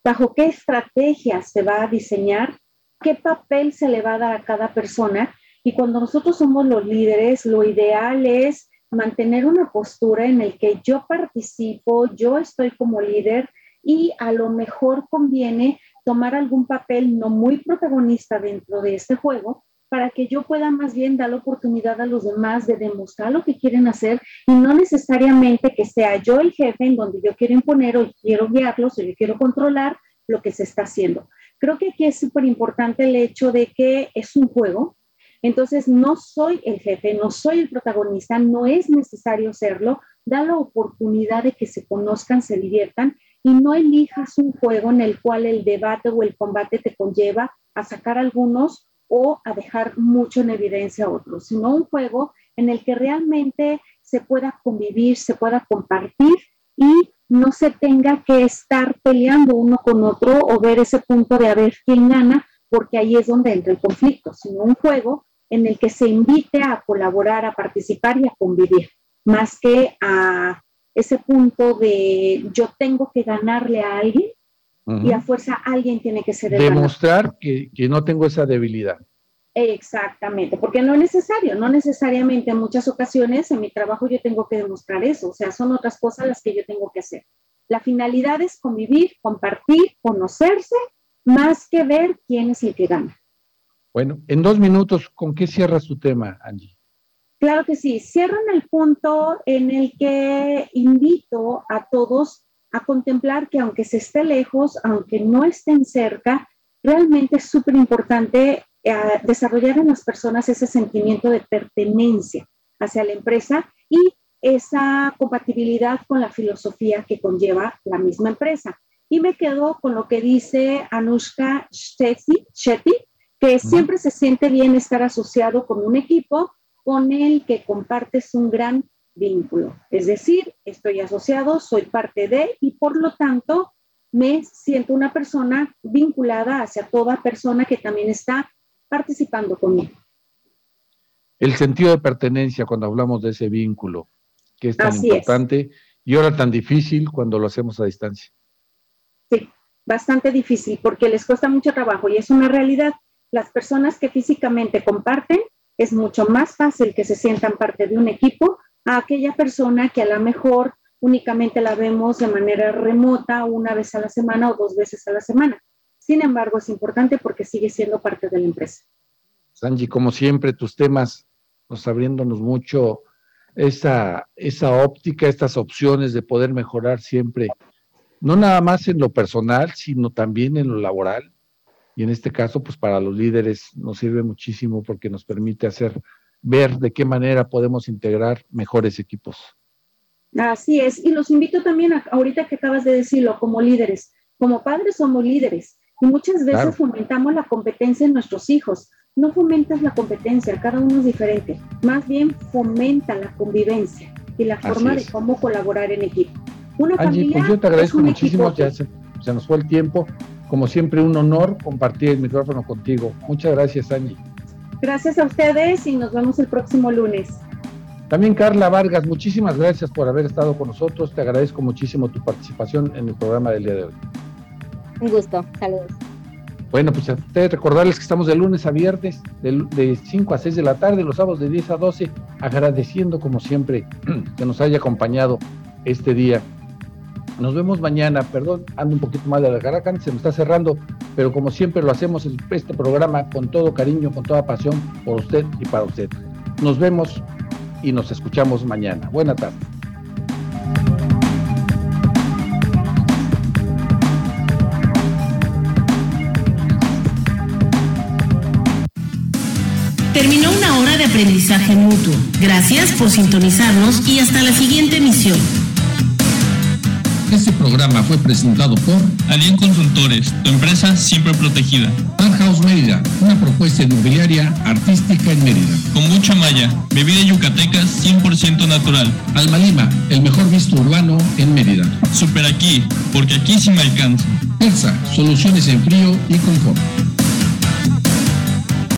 bajo qué estrategia se va a diseñar qué papel se le va a dar a cada persona. Y cuando nosotros somos los líderes, lo ideal es mantener una postura en el que yo participo, yo estoy como líder y a lo mejor conviene tomar algún papel no muy protagonista dentro de este juego para que yo pueda más bien dar la oportunidad a los demás de demostrar lo que quieren hacer y no necesariamente que sea yo el jefe en donde yo quiero imponer o quiero guiarlos o yo quiero controlar lo que se está haciendo. Creo que aquí es súper importante el hecho de que es un juego, entonces no soy el jefe, no soy el protagonista, no es necesario serlo, da la oportunidad de que se conozcan, se diviertan y no elijas un juego en el cual el debate o el combate te conlleva a sacar algunos o a dejar mucho en evidencia a otros, sino un juego en el que realmente se pueda convivir, se pueda compartir y no se tenga que estar peleando uno con otro o ver ese punto de a ver quién gana, porque ahí es donde entra el conflicto, sino un juego en el que se invite a colaborar, a participar y a convivir, más que a ese punto de yo tengo que ganarle a alguien y a fuerza alguien tiene que ser el Demostrar que, que no tengo esa debilidad. Exactamente, porque no es necesario, no necesariamente en muchas ocasiones en mi trabajo yo tengo que demostrar eso, o sea, son otras cosas las que yo tengo que hacer. La finalidad es convivir, compartir, conocerse, más que ver quién es el que gana. Bueno, en dos minutos, ¿con qué cierra su tema, Angie? Claro que sí, cierro en el punto en el que invito a todos a contemplar que aunque se esté lejos, aunque no estén cerca, realmente es súper importante desarrollar en las personas ese sentimiento de pertenencia hacia la empresa y esa compatibilidad con la filosofía que conlleva la misma empresa. Y me quedo con lo que dice Anushka Shetty, que siempre se siente bien estar asociado con un equipo con el que compartes un gran vínculo. Es decir, estoy asociado, soy parte de y por lo tanto me siento una persona vinculada hacia toda persona que también está participando conmigo. El sentido de pertenencia cuando hablamos de ese vínculo, que es tan importante y ahora tan difícil cuando lo hacemos a distancia. Sí, bastante difícil porque les cuesta mucho trabajo y es una realidad. Las personas que físicamente comparten, es mucho más fácil que se sientan parte de un equipo a aquella persona que a lo mejor únicamente la vemos de manera remota una vez a la semana o dos veces a la semana. Sin embargo, es importante porque sigue siendo parte de la empresa. Sanji, como siempre, tus temas nos abriéndonos mucho esa, esa óptica, estas opciones de poder mejorar siempre, no nada más en lo personal, sino también en lo laboral. Y en este caso, pues para los líderes nos sirve muchísimo porque nos permite hacer ver de qué manera podemos integrar mejores equipos. Así es, y los invito también, a, ahorita que acabas de decirlo, como líderes, como padres somos líderes y muchas veces fomentamos la competencia en nuestros hijos. No fomentas la competencia, cada uno es diferente, más bien fomenta la convivencia y la forma de cómo colaborar en equipo. Una familia pues yo te agradezco muchísimo, ya se, se nos fue el tiempo. Como siempre, un honor compartir el micrófono contigo. Muchas gracias, Angie. Gracias a ustedes y nos vemos el próximo lunes. También Carla Vargas, muchísimas gracias por haber estado con nosotros. Te agradezco muchísimo tu participación en el programa del día de hoy. Un gusto, saludos. Bueno, pues a ustedes recordarles que estamos de lunes a viernes, de, de 5 a 6 de la tarde, los sábados de 10 a 12, agradeciendo como siempre (clears throat) que nos haya acompañado este día. Nos vemos mañana, perdón, ando un poquito mal de la garganta, se me está cerrando, pero como siempre lo hacemos este programa con todo cariño, con toda pasión por usted y para usted. Nos vemos y nos escuchamos mañana. Buena tarde. Terminó una hora de aprendizaje mutuo. Gracias por sintonizarnos y hasta la siguiente emisión. Este programa fue presentado por Alien Consultores, tu empresa siempre protegida. House Mérida, una propuesta inmobiliaria artística en Mérida. Con mucha malla, bebida yucateca 100% natural. Alma Lima, el mejor visto urbano en Mérida. Super aquí, porque aquí sí me alcanza. Elsa, soluciones en frío y confort.